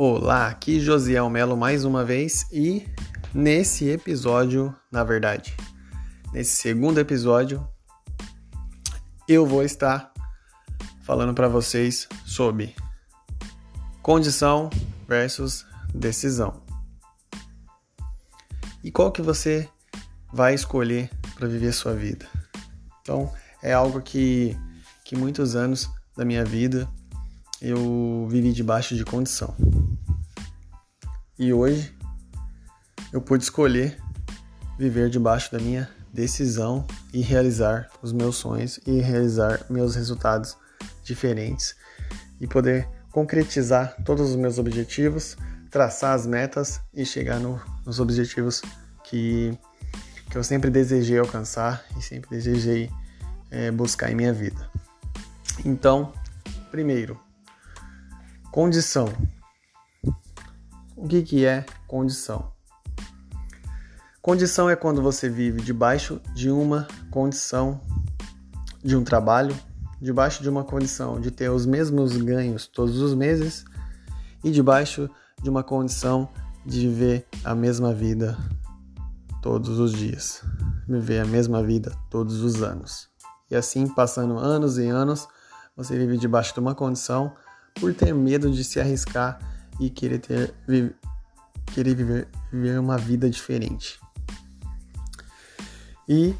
Olá, aqui Josiel Melo mais uma vez e nesse episódio, na verdade, nesse segundo episódio, eu vou estar falando para vocês sobre condição versus decisão. E qual que você vai escolher para viver sua vida? Então, é algo que que muitos anos da minha vida eu vivi debaixo de condição. E hoje eu pude escolher viver debaixo da minha decisão e realizar os meus sonhos e realizar meus resultados diferentes e poder concretizar todos os meus objetivos, traçar as metas e chegar no, nos objetivos que, que eu sempre desejei alcançar e sempre desejei é, buscar em minha vida. Então, primeiro, condição. O que, que é condição? Condição é quando você vive debaixo de uma condição de um trabalho, debaixo de uma condição de ter os mesmos ganhos todos os meses e debaixo de uma condição de viver a mesma vida todos os dias, viver a mesma vida todos os anos. E assim, passando anos e anos, você vive debaixo de uma condição por ter medo de se arriscar e querer ter querer viver, viver uma vida diferente. E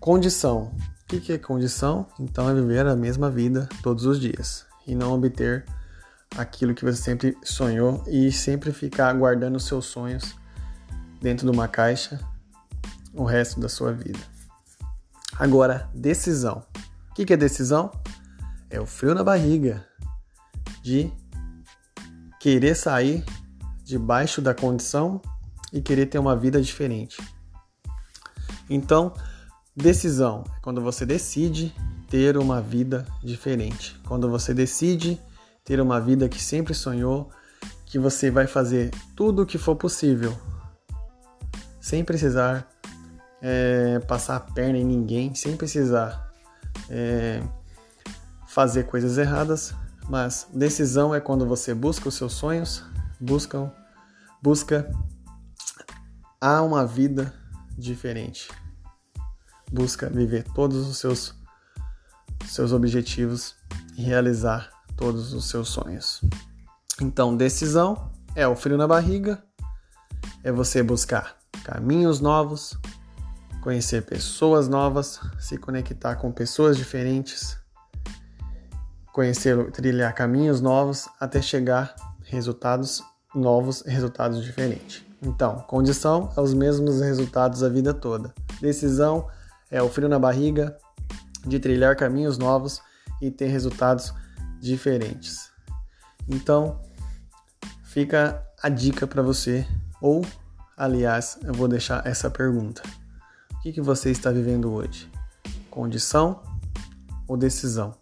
condição. O que é condição? Então é viver a mesma vida todos os dias e não obter aquilo que você sempre sonhou e sempre ficar guardando seus sonhos dentro de uma caixa o resto da sua vida. Agora, decisão. O que é decisão? É o frio na barriga, de querer sair debaixo da condição e querer ter uma vida diferente. Então, decisão é quando você decide ter uma vida diferente. Quando você decide ter uma vida que sempre sonhou, que você vai fazer tudo o que for possível, sem precisar é, passar a perna em ninguém, sem precisar é, fazer coisas erradas, mas decisão é quando você busca os seus sonhos, busca, busca a uma vida diferente. Busca viver todos os seus, seus objetivos e realizar todos os seus sonhos. Então, decisão é o frio na barriga, é você buscar caminhos novos, conhecer pessoas novas, se conectar com pessoas diferentes, conhecer, trilhar caminhos novos até chegar resultados novos, resultados diferentes. Então, condição é os mesmos resultados a vida toda. Decisão é o frio na barriga de trilhar caminhos novos e ter resultados diferentes. Então, fica a dica para você, ou aliás, eu vou deixar essa pergunta: O que, que você está vivendo hoje? Condição ou decisão?